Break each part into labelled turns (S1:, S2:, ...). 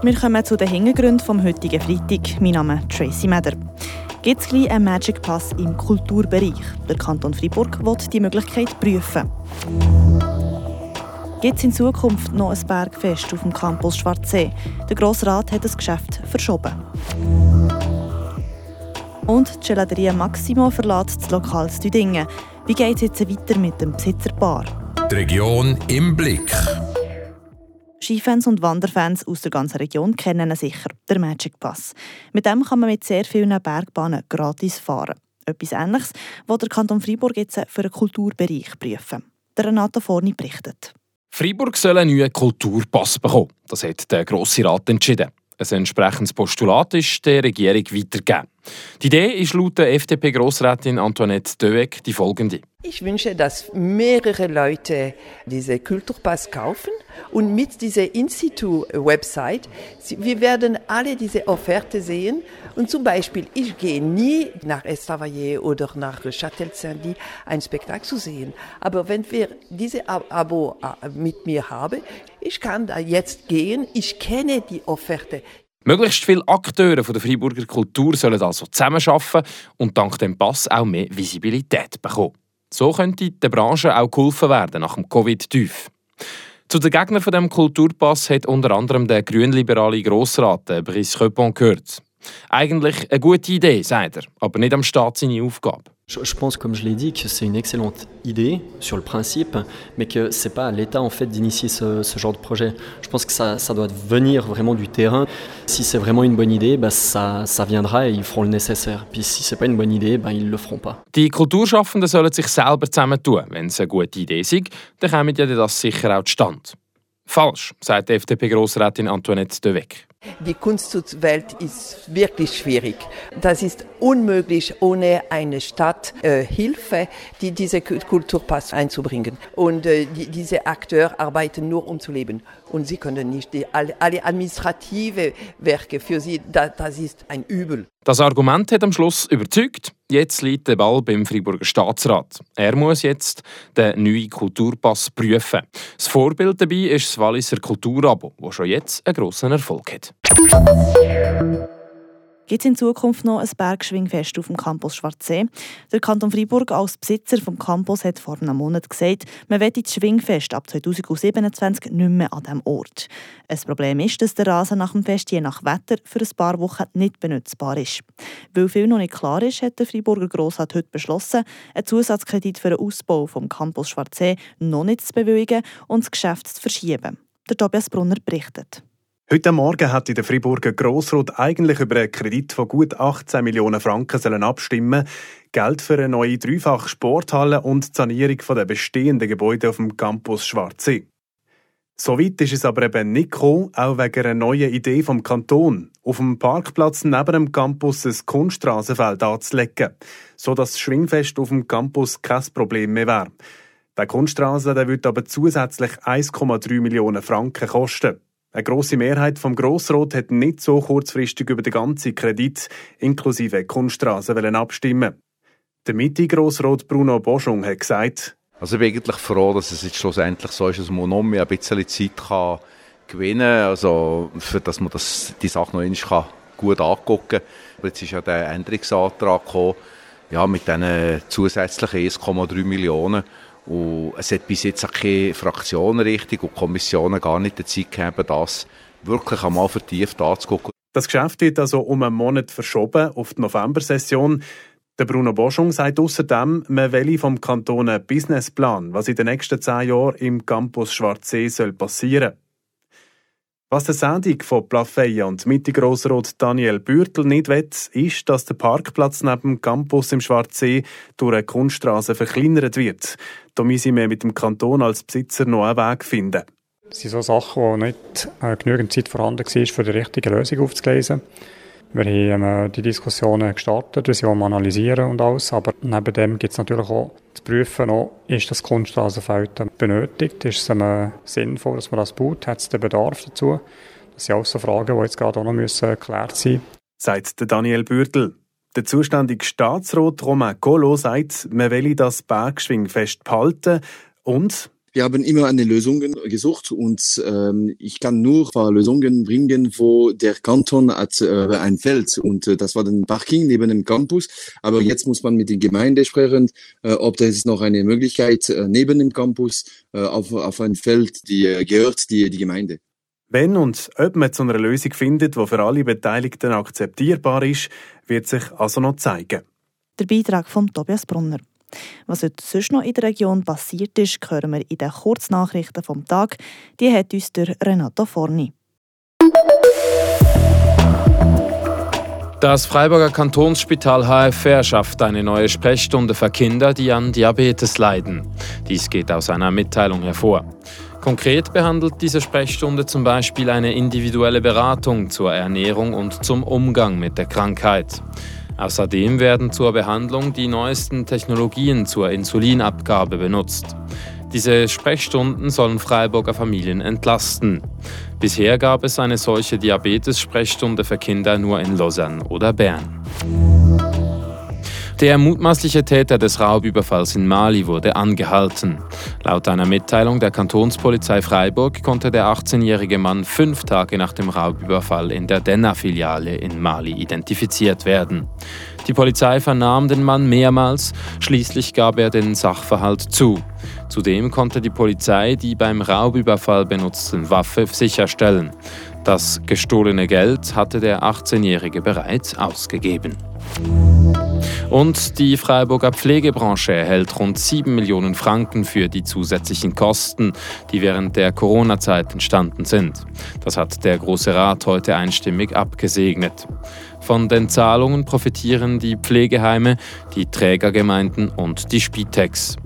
S1: Wir kommen zu den Hintergründen vom heutigen Freitag. Mein Name ist Tracy Meder. Gibt es einen Magic Pass im Kulturbereich? Der Kanton Freiburg will die Möglichkeit prüfen. Gibt es in Zukunft noch ein Bergfest auf dem Campus Schwarzsee? Der Grosse Rat hat das Geschäft verschoben. Und die Gelateria Maximo verlässt das Lokal Stüdingen. Wie geht es jetzt weiter mit dem Besitzerpaar?
S2: Die Region im Blick.
S1: Skifans und Wanderfans aus der ganzen Region kennen ihn sicher, der Magic Pass. Mit dem kann man mit sehr vielen Bergbahnen gratis fahren. Etwas Ähnliches, was der Kanton Freiburg jetzt für einen Kulturbereich prüfen. Der Renato Forni berichtet.
S3: Freiburg soll einen neuen Kulturpass bekommen. Das hat der Grosse Rat entschieden. Ein entsprechendes Postulat ist der Regierung weitergegeben. Die Idee ist laut der FDP-Grossrätin Antoinette Döweg die folgende.
S4: Ich wünsche, dass mehrere Leute diese Kulturpass kaufen und mit dieser Institut-Website, wir werden alle diese Offerte sehen und zum Beispiel, ich gehe nie nach Estavayer oder nach Châtel-Saint-Denis ein Spektakel zu sehen, aber wenn wir diese Abo mit mir haben, ich kann da jetzt gehen, ich kenne die Offerte.
S3: Möglichst viele Akteure von der Freiburger Kultur sollen also zusammenarbeiten und dank dem Pass auch mehr Visibilität bekommen. So könnte der Branche auch geholfen werden nach dem Covid-Tief. Zu den Gegnern von dem Kulturpass hat unter anderem der grünliberale Grossrat Brice Repon gehört. Eigentlich eine gute Idee, sagt er, aber nicht am Staat seine Aufgabe.
S5: Je pense, comme je l'ai dit, que c'est une excellente idée sur le principe, mais que c'est pas à l'État en fait d'initier ce, genre de projet. Je pense que ça, doit venir vraiment du terrain. Si c'est vraiment une bonne idée, bah, ça, viendra et ils feront le nécessaire. Puis si c'est pas une bonne idee, bah, ils le feront pas.
S3: Die Kulturschaffenden sollen sich selber zusammentun. Wenn es eine gute Idee ist, dann kommt ja das sicher auch zustande. Falsch, sagt FDP-Grossrätin Antoinette de Weck.
S4: Die Kunstwelt ist wirklich schwierig. Das ist unmöglich, ohne eine Stadthilfe, äh, die diese Kulturpass einzubringen. Und äh, die, diese Akteure arbeiten nur, um zu leben. Und sie können nicht die, alle, alle administrative Werke für sie, da, das ist ein Übel.
S3: Das Argument hat am Schluss überzeugt. Jetzt liegt der Ball beim Freiburger Staatsrat. Er muss jetzt den neuen Kulturpass prüfen. Das Vorbild dabei ist das Walliser Kulturabo, das schon jetzt einen grossen Erfolg hat.
S1: Gibt es in Zukunft noch ein Bergschwingfest auf dem Campus Schwarzsee? Der Kanton Freiburg als Besitzer des Campus hat vor einem Monat gesagt, man werde das Schwingfest ab 2027 nicht mehr an diesem Ort. Ein Problem ist, dass der Rasen nach dem Fest je nach Wetter für ein paar Wochen nicht benutzbar ist. Weil viel noch nicht klar ist, hat der Freiburger Grossrat heute beschlossen, einen Zusatzkredit für den Ausbau des Campus Schwarzsee noch nicht zu bewilligen und das Geschäft zu verschieben. Der Tobias Brunner berichtet.
S6: Heute Morgen hat der Friburger Grossrat eigentlich über einen Kredit von gut 18 Millionen Franken sollen abstimmen. Geld für eine neue dreifach Sporthalle und die Sanierung der bestehenden Gebäude auf dem Campus Schwarzsee. Soweit ist es aber eben nicht gekommen, auch wegen einer neuen Idee vom Kanton, auf dem Parkplatz neben dem Campus ein Kunststraßenfeld anzulegen, sodass das Schwingfest auf dem Campus kein Problem mehr wäre. Der Kunststraße der wird aber zusätzlich 1,3 Millionen Franken kosten. Eine grosse Mehrheit vom Grossrot hat nicht so kurzfristig über den ganzen Kredit inklusive Kunststraße abstimmen. Der Mitte-Grossrot Bruno Boschung hat gesagt,
S7: also ich bin eigentlich froh, dass es jetzt schlussendlich so ist, dass man noch ein bisschen Zeit kann gewinnen kann, also dass man das, die Sache noch einmal gut angucken kann. Jetzt ist ja der Änderungsantrag gekommen, ja, mit diesen zusätzlichen 1,3 Millionen. Und es hat bis jetzt auch keine Fraktion richtig und Kommissionen gar nicht die Zeit gegeben, das wirklich einmal vertieft anzugucken.
S6: Das Geschäft wird also um einen Monat verschoben auf die November-Session. Der Bruno Boschung sagt außerdem, man will vom Kanton einen Businessplan, was in den nächsten zehn Jahren im Campus Schwarzsee passieren soll. Was der Sendung von Plafeia und Mitte-Grossrot Daniel Bürtel nicht will, ist, dass der Parkplatz neben dem Campus im Schwarzsee durch eine Kunststraße verkleinert wird. Da müssen wir mit dem Kanton als Besitzer noch einen Weg finden.
S8: Das sind so Sachen, wo nicht äh, genügend Zeit vorhanden war, für die richtige Lösung aufzulesen. Wir haben äh, die Diskussionen gestartet, wir sie analysieren und alles, aber neben dem gibt es natürlich auch zu prüfen, noch, ist das Kunststraßenfeld benötigt, ist es äh, sinnvoll, dass man das baut, hat es den Bedarf dazu? Das sind auch so Fragen, die jetzt gerade auch noch müssen geklärt sein müssen.
S6: Sagt Daniel Bürtel. Der zuständige Staatsrat Romain Colo sagt, man will das Bergschwingfest behalten und
S9: Wir haben immer eine Lösung gesucht und ähm, ich kann nur Lösungen bringen, wo der Kanton hat äh, ein Feld und äh, das war ein Parking neben dem Campus. Aber jetzt muss man mit der Gemeinde sprechen, äh, ob das noch eine Möglichkeit äh, neben dem Campus äh, auf, auf ein Feld, die äh, gehört die, die Gemeinde.
S6: Wenn und ob man zu einer Lösung findet, die für alle Beteiligten akzeptierbar ist, wird sich also noch zeigen.
S1: Der Beitrag von Tobias Brunner. Was heute sonst noch in der Region passiert ist, hören wir in den Kurznachrichten vom Tag. Die hat uns der Renato Forni.
S3: Das Freiburger Kantonsspital HFR schafft eine neue Sprechstunde für Kinder, die an Diabetes leiden. Dies geht aus einer Mitteilung hervor. Konkret behandelt diese Sprechstunde zum Beispiel eine individuelle Beratung zur Ernährung und zum Umgang mit der Krankheit. Außerdem werden zur Behandlung die neuesten Technologien zur Insulinabgabe benutzt. Diese Sprechstunden sollen Freiburger Familien entlasten. Bisher gab es eine solche Diabetes-Sprechstunde für Kinder nur in Lausanne oder Bern. Der mutmaßliche Täter des Raubüberfalls in Mali wurde angehalten. Laut einer Mitteilung der Kantonspolizei Freiburg konnte der 18-jährige Mann fünf Tage nach dem Raubüberfall in der Denner-Filiale in Mali identifiziert werden. Die Polizei vernahm den Mann mehrmals, schließlich gab er den Sachverhalt zu. Zudem konnte die Polizei die beim Raubüberfall benutzten Waffe sicherstellen. Das gestohlene Geld hatte der 18-Jährige bereits ausgegeben. Und die Freiburger Pflegebranche erhält rund 7 Millionen Franken für die zusätzlichen Kosten, die während der Corona-Zeit entstanden sind. Das hat der Große Rat heute einstimmig abgesegnet. Von den Zahlungen profitieren die Pflegeheime, die Trägergemeinden und die Spitex.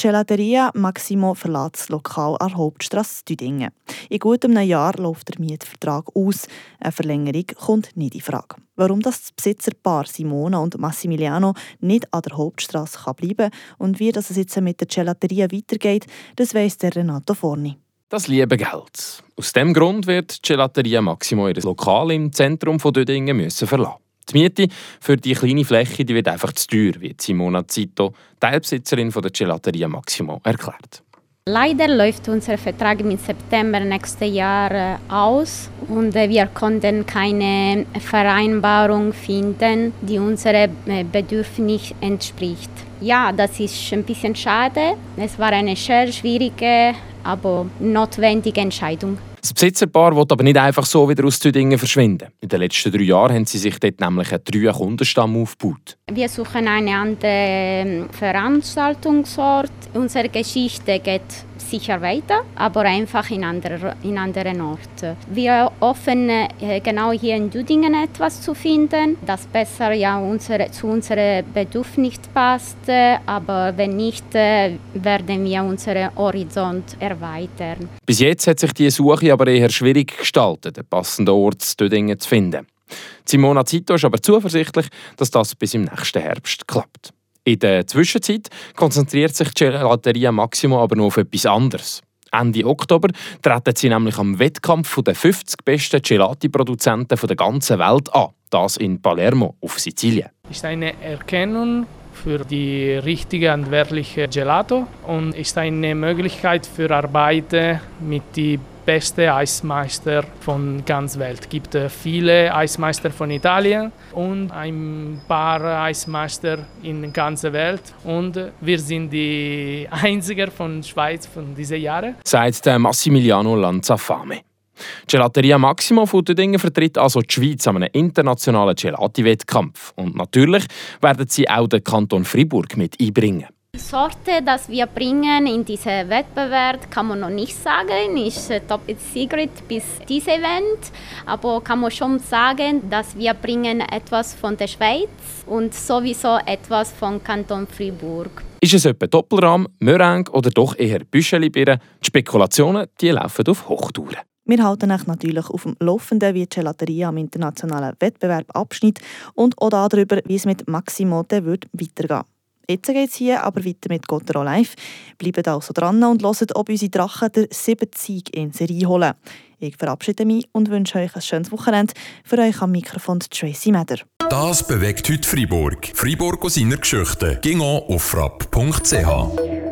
S1: Gelateria Maximo verlässt das Lokal an der Hauptstrasse Düdingen. In gut einem Jahr läuft der Mietvertrag aus. Eine Verlängerung kommt nicht in Frage. Warum das Besitzerpaar Simona und Massimiliano nicht an der Hauptstrasse bleiben kann und wie das jetzt mit der Gelateria weitergeht, das weiss der Renato Forni.
S3: Das liebe Geld. Aus diesem Grund wird Gelateria Maximo ihr Lokal im Zentrum von Düdingen müssen verlassen. Die Miete für die kleine Fläche die wird einfach zu teuer, wie Simona Zito, Teilbesitzerin von der Gelateria Maximo, erklärt.
S10: Leider läuft unser Vertrag im September nächstes Jahr äh, aus und äh, wir konnten keine Vereinbarung finden, die unserem äh, Bedürfnis entspricht. Ja, das ist ein bisschen schade. Es war eine sehr schwierige, aber notwendige Entscheidung.
S3: Das Besitzerpaar will aber nicht einfach so wieder aus Tüdingen verschwinden. In den letzten drei Jahren haben sie sich dort nämlich einen treuen Kundenstamm aufgebaut.
S10: Wir suchen einen anderen Veranstaltungsort. Unsere Geschichte geht sicher weiter, aber einfach in, andere, in anderen Orten. Wir hoffen, äh, genau hier in Düdingen etwas zu finden, das besser ja unsere, zu unseren Bedürfnissen passt, aber wenn nicht, äh, werden wir unseren Horizont erweitern.
S3: Bis jetzt hat sich die Suche aber eher schwierig gestaltet, den passenden Ort zu Düdingen zu finden. Simona Zito ist aber zuversichtlich, dass das bis im nächsten Herbst klappt. In der Zwischenzeit konzentriert sich die Gelateria Maximo aber noch auf etwas anderes. Ende Oktober treten sie nämlich am Wettkampf der 50 besten Gelati-Produzenten der ganzen Welt an. Das in Palermo auf Sizilien.
S11: Ist eine Erkennung für die richtige handwerkliche Gelato und ist eine Möglichkeit für Arbeiten mit die beste Eismeister von ganz Welt. Es gibt äh, viele Eismeister von Italien und ein paar Eismeister in der ganzen Welt und wir sind die einzigen von Schweiz von diesen Jahren.
S3: Sagt der Massimiliano Lanzafame. Gelateria Maximo von Dingen vertritt also die Schweiz an einem internationalen Gelati-Wettkampf. Und natürlich werden sie auch den Kanton Fribourg mit einbringen.
S10: Die Sorte, das wir bringen in diesen Wettbewerb, kann man noch nicht sagen, ist top secret bis dieses Event, aber kann man schon sagen, dass wir bringen etwas von der Schweiz und sowieso etwas von Kanton Fribourg.
S3: Ist es etwa Doppelrahm, Meringue oder doch eher Büschelibirne? Die Spekulationen die laufen auf Hochtouren.
S1: Wir halten euch natürlich auf dem Laufenden, wie die Gelateria am internationalen Wettbewerb abschnitt und auch darüber, wie es mit Maximo weitergehen wird. Jetzt geht es hier aber weiter mit Gottero Live. Bleibt also dran und hört, ob unsere Drachen der sieben Sieg in Serie holen. Ich verabschiede mich und wünsche euch ein schönes Wochenende. Für euch am Mikrofon Tracy Meder.
S2: Das bewegt heute Freiburg. Freiburg aus seiner Geschichte. Ging auf frapp.ch.